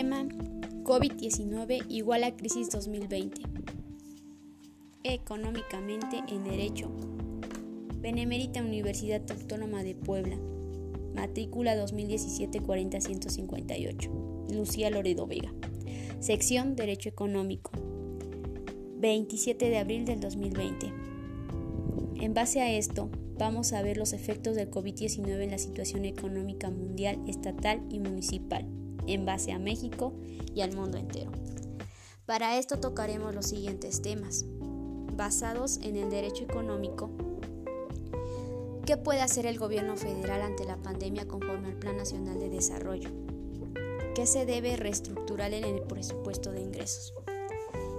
Tema COVID-19 igual a crisis 2020. Económicamente en Derecho. Benemérita Universidad Autónoma de Puebla. Matrícula 2017-40-158. Lucía Loredo Vega. Sección Derecho Económico. 27 de abril del 2020. En base a esto, vamos a ver los efectos del COVID-19 en la situación económica mundial, estatal y municipal, en base a México y al mundo entero. Para esto tocaremos los siguientes temas, basados en el derecho económico. ¿Qué puede hacer el gobierno federal ante la pandemia conforme al Plan Nacional de Desarrollo? ¿Qué se debe reestructurar en el presupuesto de ingresos?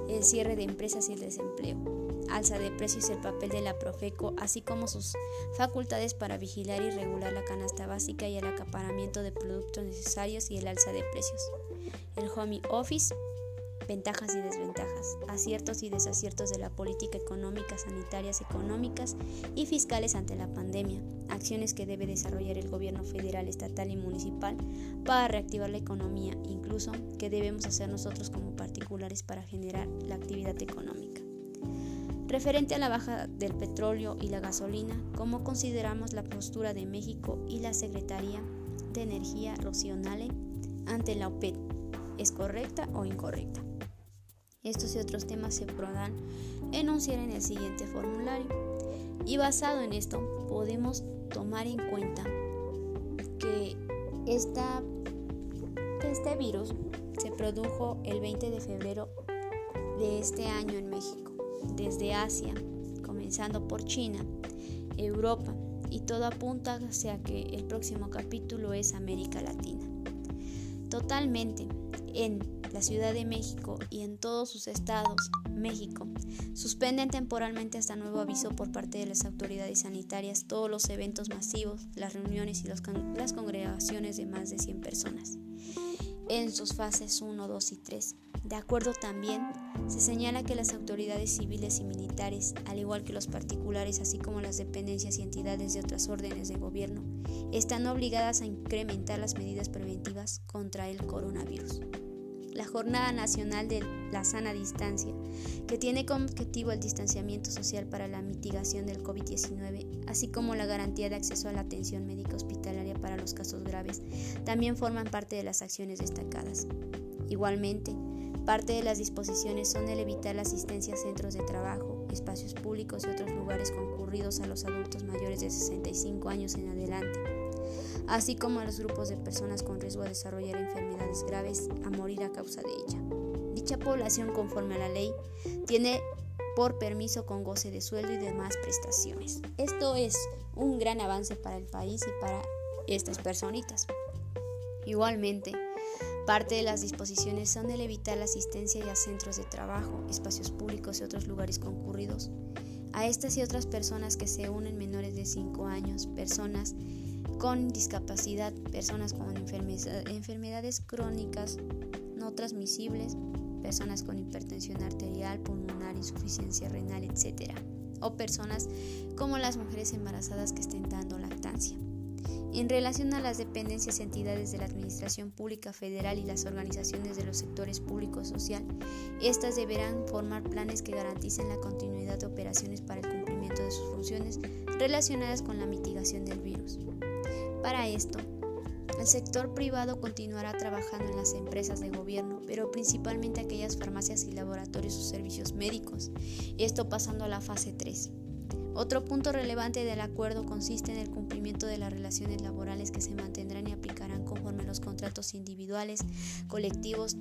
El cierre de empresas y el desempleo alza de precios el papel de la Profeco, así como sus facultades para vigilar y regular la canasta básica y el acaparamiento de productos necesarios y el alza de precios. El home office, ventajas y desventajas, aciertos y desaciertos de la política económica, sanitarias, económicas y fiscales ante la pandemia, acciones que debe desarrollar el gobierno federal, estatal y municipal para reactivar la economía, incluso que debemos hacer nosotros como particulares para generar la actividad económica. Referente a la baja del petróleo y la gasolina, ¿cómo consideramos la postura de México y la Secretaría de Energía Rocionale ante la OPEP? ¿Es correcta o incorrecta? Estos y otros temas se podrán enunciar en el siguiente formulario. Y basado en esto, podemos tomar en cuenta que este virus se produjo el 20 de febrero de este año en México desde Asia, comenzando por China, Europa y todo apunta hacia que el próximo capítulo es América Latina. Totalmente, en la Ciudad de México y en todos sus estados, México, suspenden temporalmente hasta nuevo aviso por parte de las autoridades sanitarias todos los eventos masivos, las reuniones y las congregaciones de más de 100 personas, en sus fases 1, 2 y 3 de acuerdo también, se señala que las autoridades civiles y militares, al igual que los particulares, así como las dependencias y entidades de otras órdenes de gobierno, están obligadas a incrementar las medidas preventivas contra el coronavirus. La Jornada Nacional de la Sana Distancia, que tiene como objetivo el distanciamiento social para la mitigación del COVID-19, así como la garantía de acceso a la atención médica hospitalaria para los casos graves, también forman parte de las acciones destacadas. Igualmente, Parte de las disposiciones son el evitar la asistencia a centros de trabajo, espacios públicos y otros lugares concurridos a los adultos mayores de 65 años en adelante, así como a los grupos de personas con riesgo de desarrollar enfermedades graves a morir a causa de ella. Dicha población, conforme a la ley, tiene por permiso con goce de sueldo y demás prestaciones. Esto es un gran avance para el país y para estas personitas. Igualmente, Parte de las disposiciones son el evitar la asistencia a centros de trabajo, espacios públicos y otros lugares concurridos. A estas y otras personas que se unen menores de 5 años, personas con discapacidad, personas con enfermedades crónicas no transmisibles, personas con hipertensión arterial, pulmonar, insuficiencia renal, etc. O personas como las mujeres embarazadas que estén dando lactancia. En relación a las dependencias y entidades de la Administración Pública Federal y las organizaciones de los sectores público social, estas deberán formar planes que garanticen la continuidad de operaciones para el cumplimiento de sus funciones relacionadas con la mitigación del virus. Para esto, el sector privado continuará trabajando en las empresas de gobierno, pero principalmente aquellas farmacias y laboratorios o servicios médicos, esto pasando a la fase 3. Otro punto relevante del acuerdo consiste en el cumplimiento de las relaciones laborales que se mantendrán y aplicarán conforme a los contratos individuales, colectivos,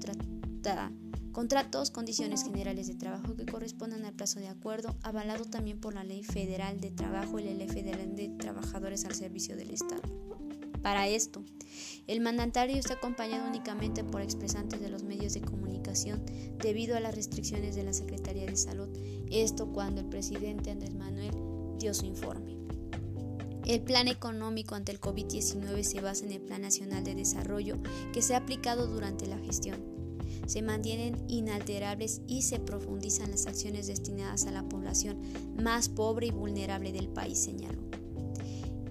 contratos, condiciones generales de trabajo que correspondan al plazo de acuerdo, avalado también por la Ley Federal de Trabajo y la Ley Federal de Trabajadores al Servicio del Estado. Para esto, el mandatario está acompañado únicamente por expresantes de los medios de comunicación debido a las restricciones de la Secretaría de Salud, esto cuando el presidente Andrés Manuel dio su informe. El plan económico ante el COVID-19 se basa en el Plan Nacional de Desarrollo que se ha aplicado durante la gestión. Se mantienen inalterables y se profundizan las acciones destinadas a la población más pobre y vulnerable del país, señaló.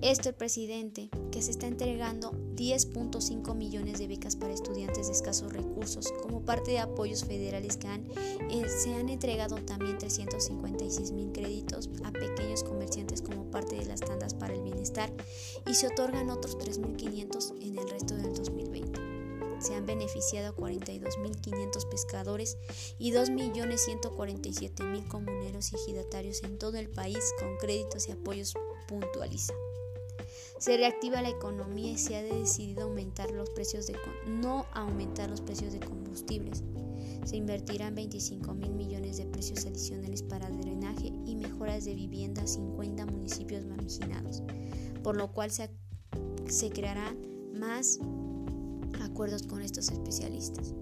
Esto el presidente, que se está entregando 10.5 millones de becas para estudiantes de escasos recursos, como parte de apoyos federales que eh, se han entregado también 356 mil créditos a pequeños comerciantes como parte de las tandas para el bienestar y se otorgan otros 3.500 en el resto del 2020 se han beneficiado a 42.500 pescadores y 2.147.000 comuneros y ejidatarios en todo el país con créditos y apoyos puntualiza. Se reactiva la economía y se ha decidido aumentar los precios de no aumentar los precios de combustibles. Se invertirán 25 mil millones de precios adicionales para drenaje y mejoras de vivienda a 50 municipios marginados, por lo cual se, se crearán más acuerdos con estos especialistas.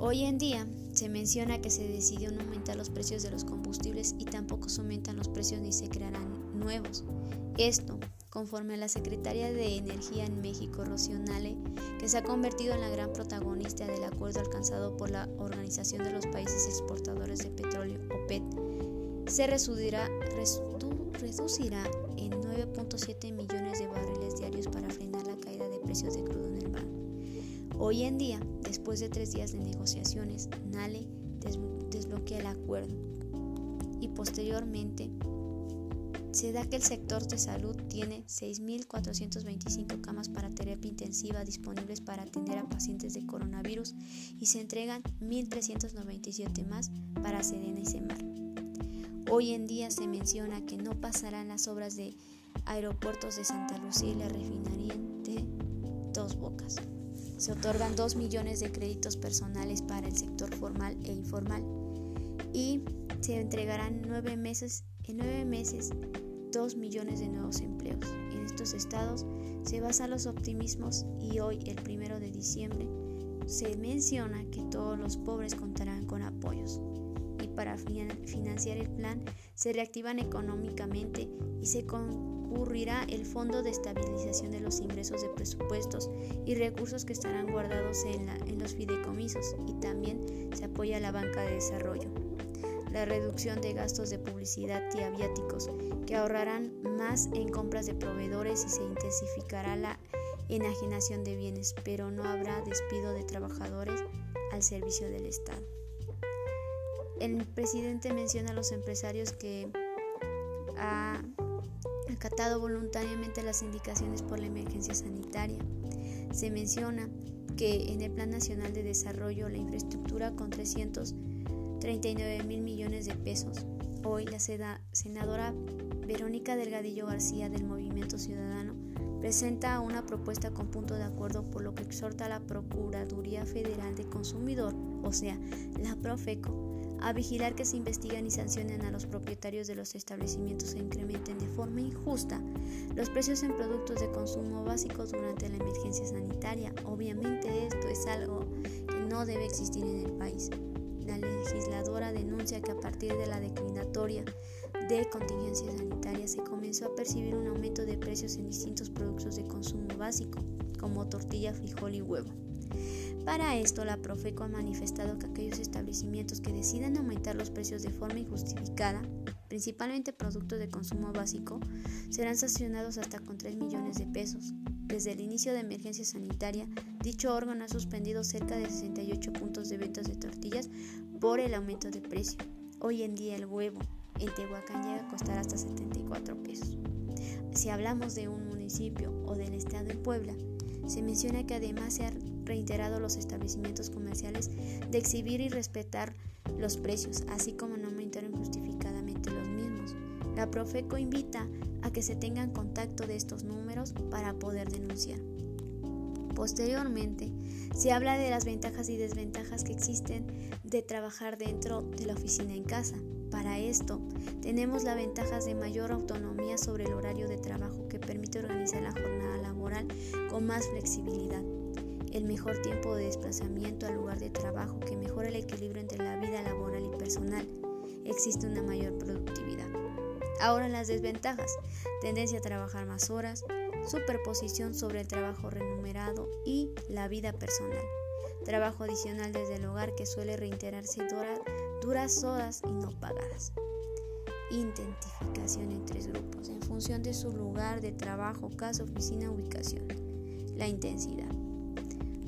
Hoy en día se menciona que se decidió no aumentar los precios de los combustibles y tampoco se aumentan los precios ni se crearán nuevos. Esto conforme a la secretaria de Energía en México, Rocío Nale, que se ha convertido en la gran protagonista del acuerdo alcanzado por la Organización de los Países Exportadores de Petróleo, OPET, se reducirá, en 9.7 millones de barriles diarios para frenar la caída de precios de crudo en el mar. Hoy en día, después de tres días de negociaciones, Nale desbloquea el acuerdo y posteriormente se da que el sector de salud tiene 6.425 camas para terapia intensiva disponibles para atender a pacientes de coronavirus y se entregan 1.397 más para Sedena y Semar. Hoy en día se menciona que no pasarán las obras de aeropuertos de Santa Lucía y la refinería de Dos Bocas. Se otorgan 2 millones de créditos personales para el sector formal e informal y se entregarán nueve meses, en nueve meses 2 millones de nuevos empleos. En estos estados se basan los optimismos y hoy, el primero de diciembre, se menciona que todos los pobres contarán con apoyos. Y para financiar el plan se reactivan económicamente y se concurrirá el Fondo de Estabilización de los Ingresos de Presupuestos y recursos que estarán guardados en, los fideicomisos. Y también se apoya la banca de desarrollo la reducción de gastos de publicidad y aviáticos, que ahorrarán más en compras de proveedores y se intensificará la enajenación de bienes, pero no habrá despido de trabajadores al servicio del Estado. El presidente menciona a los empresarios que ha acatado voluntariamente las indicaciones por la emergencia sanitaria. Se menciona que en el Plan Nacional de Desarrollo la infraestructura con 300 39 mil millones de pesos. Hoy la senadora Verónica Delgadillo García del Movimiento Ciudadano presenta una propuesta con punto de acuerdo por lo que exhorta a la Procuraduría Federal de Consumidor, o sea, la Profeco, a vigilar que se investiguen y sancionen a los propietarios de los establecimientos que incrementen de forma injusta los precios en productos de consumo básicos durante la emergencia sanitaria. Obviamente esto es algo que no debe existir en el país. La legisladora denuncia que a partir de la declinatoria de contingencia sanitaria se comenzó a percibir un aumento de precios en distintos productos de consumo básico, como tortilla, frijol y huevo. Para esto, la Profeco ha manifestado que aquellos establecimientos que decidan aumentar los precios de forma injustificada, principalmente productos de consumo básico, serán sancionados hasta con 3 millones de pesos. Desde el inicio de emergencia sanitaria, dicho órgano ha suspendido cerca de 68 puntos de ventas de tortillas por el aumento de precio. Hoy en día el huevo en Tehuacán llega a costar hasta 74 pesos. Si hablamos de un municipio o del estado de Puebla, se menciona que además se han reiterado los establecimientos comerciales de exhibir y respetar los precios, así como no aumentar injustificadamente los mismos. La Profeco invita a que se tengan contacto de estos números para poder denunciar. Posteriormente, se habla de las ventajas y desventajas que existen de trabajar dentro de la oficina en casa. Para esto, tenemos las ventajas de mayor autonomía sobre el horario de trabajo que permite organizar la jornada laboral con más flexibilidad, el mejor tiempo de desplazamiento al lugar de trabajo que mejora el equilibrio entre la vida laboral y personal, existe una mayor productividad. Ahora las desventajas, tendencia a trabajar más horas, superposición sobre el trabajo remunerado y la vida personal, trabajo adicional desde el hogar que suele reiterarse duras horas y no pagadas. identificación en tres grupos en función de su lugar de trabajo, casa, oficina, ubicación. La intensidad.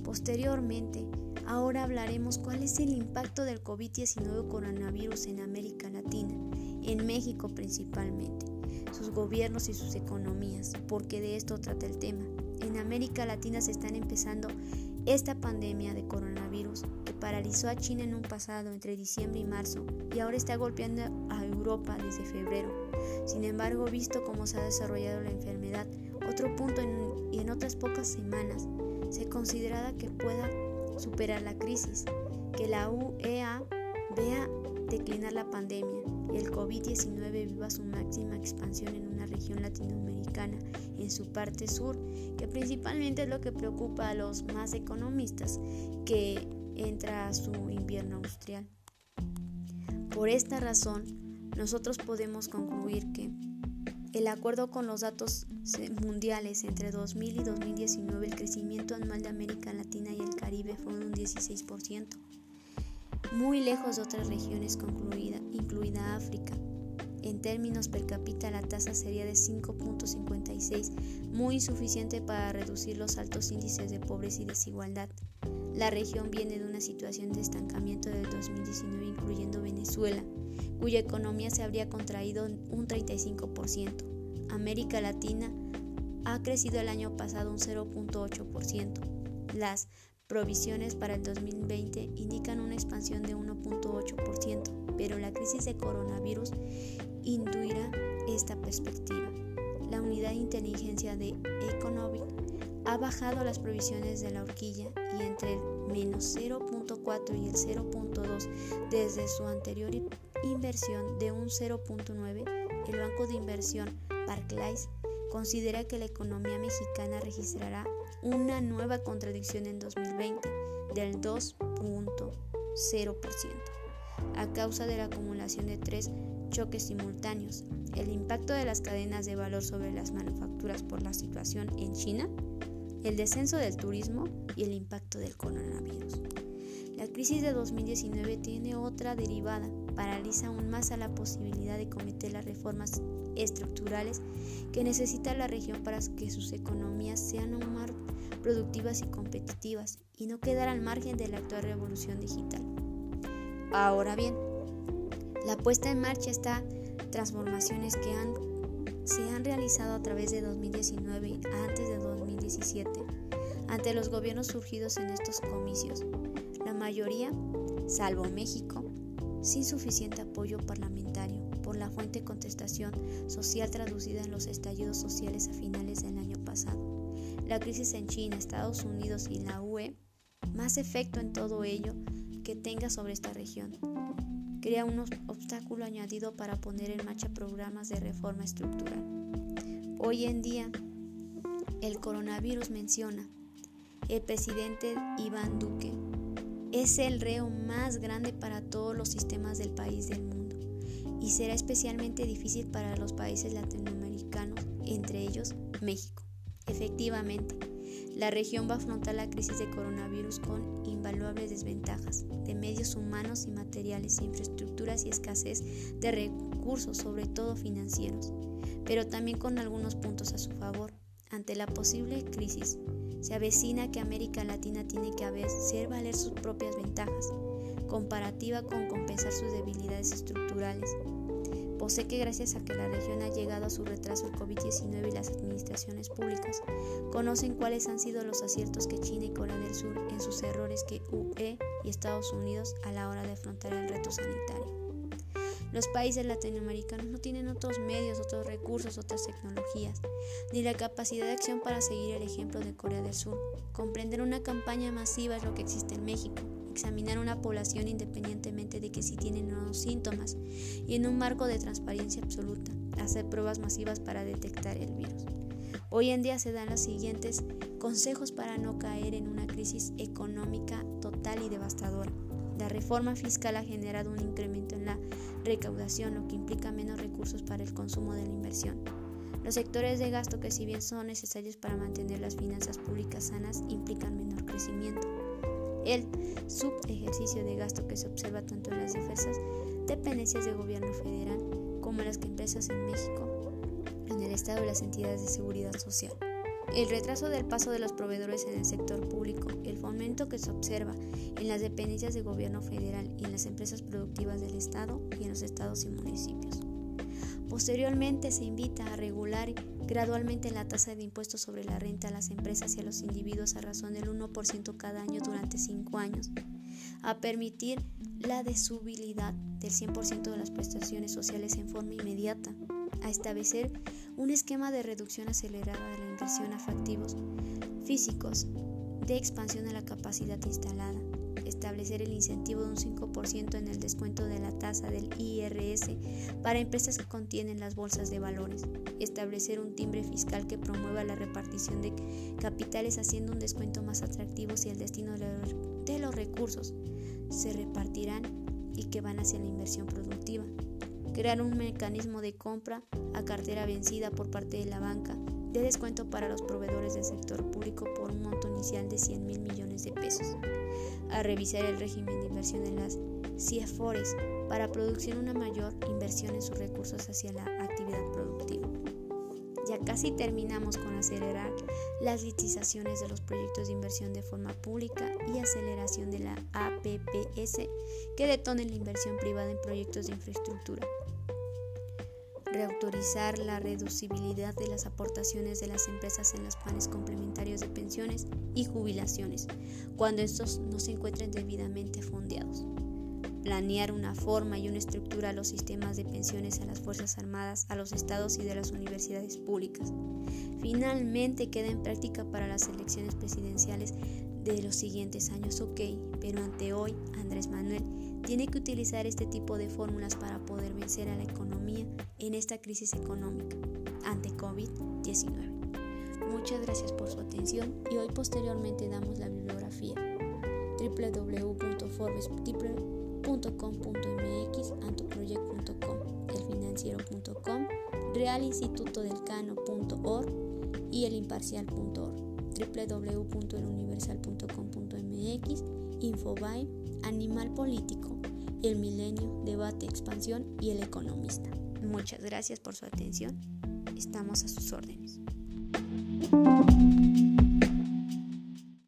Posteriormente, ahora hablaremos cuál es el impacto del COVID-19 coronavirus en América Latina, en México principalmente, sus gobiernos y sus economías, porque de esto trata el tema. En América Latina se están empezando esta pandemia de coronavirus que paralizó a China en un pasado entre diciembre y marzo y ahora está golpeando a Europa desde febrero. Sin embargo, visto cómo se ha desarrollado la enfermedad, otro punto y en otras pocas semanas se considera que pueda superar la crisis, que la UEA vea declinar la pandemia el COVID-19 viva su máxima expansión en una región latinoamericana en su parte sur, que principalmente es lo que preocupa a los más economistas, que entra a su invierno austral. Por esta razón, nosotros podemos concluir que el acuerdo con los datos mundiales entre 2000 y 2019, el crecimiento anual de América Latina y el Caribe fue un 16% muy lejos de otras regiones concluida, incluida África. En términos per cápita la tasa sería de 5.56, muy insuficiente para reducir los altos índices de pobreza y desigualdad. La región viene de una situación de estancamiento del 2019 incluyendo Venezuela, cuya economía se habría contraído un 35%. América Latina ha crecido el año pasado un 0.8%. Las provisiones para el 2020 indican una expansión de 1.8%, pero la crisis de coronavirus induirá esta perspectiva. La unidad de inteligencia de Economic ha bajado las provisiones de la horquilla y entre el menos 0.4 y el 0.2 desde su anterior inversión de un 0.9, el banco de inversión Barclays considera que la economía mexicana registrará una nueva contradicción en 2020 del 2.0% a causa de la acumulación de tres choques simultáneos, el impacto de las cadenas de valor sobre las manufacturas por la situación en China, el descenso del turismo y el impacto del coronavirus. La crisis de 2019 tiene otra derivada, paraliza aún más a la posibilidad de cometer las reformas estructurales que necesita la región para que sus economías sean aún más productivas y competitivas y no quedar al margen de la actual revolución digital. Ahora bien, la puesta en marcha está transformaciones que se han realizado a través de 2019 y antes de 2017 ante los gobiernos surgidos en estos comicios. La mayoría, salvo México, sin suficiente apoyo parlamentario por la fuente contestación social traducida en los estallidos sociales a finales del año pasado la crisis en China, Estados Unidos y la UE, más efecto en todo ello que tenga sobre esta región. Crea un obstáculo añadido para poner en marcha programas de reforma estructural. Hoy en día, el coronavirus menciona, el presidente Iván Duque es el reo más grande para todos los sistemas del país del mundo y será especialmente difícil para los países latinoamericanos, entre ellos México. Efectivamente, la región va a afrontar la crisis de coronavirus con invaluables desventajas de medios humanos y materiales, infraestructuras y escasez de recursos, sobre todo financieros, pero también con algunos puntos a su favor. Ante la posible crisis, se avecina que América Latina tiene que hacer valer sus propias ventajas, comparativa con compensar sus debilidades estructurales sé que gracias a que la región ha llegado a su retraso el COVID-19 y las administraciones públicas conocen cuáles han sido los aciertos que China y Corea del Sur en sus errores que UE y Estados Unidos a la hora de afrontar el reto sanitario. Los países latinoamericanos no tienen otros medios, otros recursos, otras tecnologías, ni la capacidad de acción para seguir el ejemplo de Corea del Sur. Comprender una campaña masiva es lo que existe en México examinar una población independientemente de que si tienen no síntomas y en un marco de transparencia absoluta, hacer pruebas masivas para detectar el virus. Hoy en día se dan los siguientes consejos para no caer en una crisis económica total y devastadora. La reforma fiscal ha generado un incremento en la recaudación, lo que implica menos recursos para el consumo de la inversión. Los sectores de gasto que si bien son necesarios para mantener las finanzas públicas sanas, implican menor crecimiento. El subejercicio de gasto que se observa tanto en las diversas dependencias del gobierno federal como las que empresas en México, en el Estado y las entidades de seguridad social. El retraso del paso de los proveedores en el sector público, el fomento que se observa en las dependencias de gobierno federal y en las empresas productivas del Estado y en los estados y municipios. Posteriormente se invita a regular gradualmente la tasa de impuestos sobre la renta a las empresas y a los individuos a razón del 1% cada año durante 5 años, a permitir la desubilidad del 100% de las prestaciones sociales en forma inmediata, a establecer un esquema de reducción acelerada de la inversión a factivos físicos de expansión de la capacidad instalada, establecer el incentivo de un 5% en el descuento de la tasa del IRS para empresas que contienen las bolsas de valores, establecer un timbre fiscal que promueva la repartición de capitales haciendo un descuento más atractivo si el destino de los recursos se repartirán y que van hacia la inversión productiva, crear un mecanismo de compra a cartera vencida por parte de la banca de descuento para los proveedores del sector público por un monto inicial de 100 mil millones de pesos, a revisar el régimen de inversión en las CIEFORES para producir una mayor inversión en sus recursos hacia la actividad productiva. Ya casi terminamos con acelerar las licitaciones de los proyectos de inversión de forma pública y aceleración de la APPS que detonen la inversión privada en proyectos de infraestructura. Reautorizar la reducibilidad de las aportaciones de las empresas en los planes complementarios de pensiones y jubilaciones, cuando estos no se encuentren debidamente fondeados planear una forma y una estructura a los sistemas de pensiones a las Fuerzas Armadas, a los estados y de las universidades públicas. Finalmente queda en práctica para las elecciones presidenciales de los siguientes años, ok, pero ante hoy Andrés Manuel tiene que utilizar este tipo de fórmulas para poder vencer a la economía en esta crisis económica ante COVID-19. Muchas gracias por su atención y hoy posteriormente damos la bibliografía www.forbes.com .com.mx, antoproject.com, elfinanciero.com, realinstitutodelcano.org y elimparcial.org, www.eluniversal.com.mx, Infobae, Animal Político, El Milenio, Debate, Expansión y El Economista. Muchas gracias por su atención. Estamos a sus órdenes.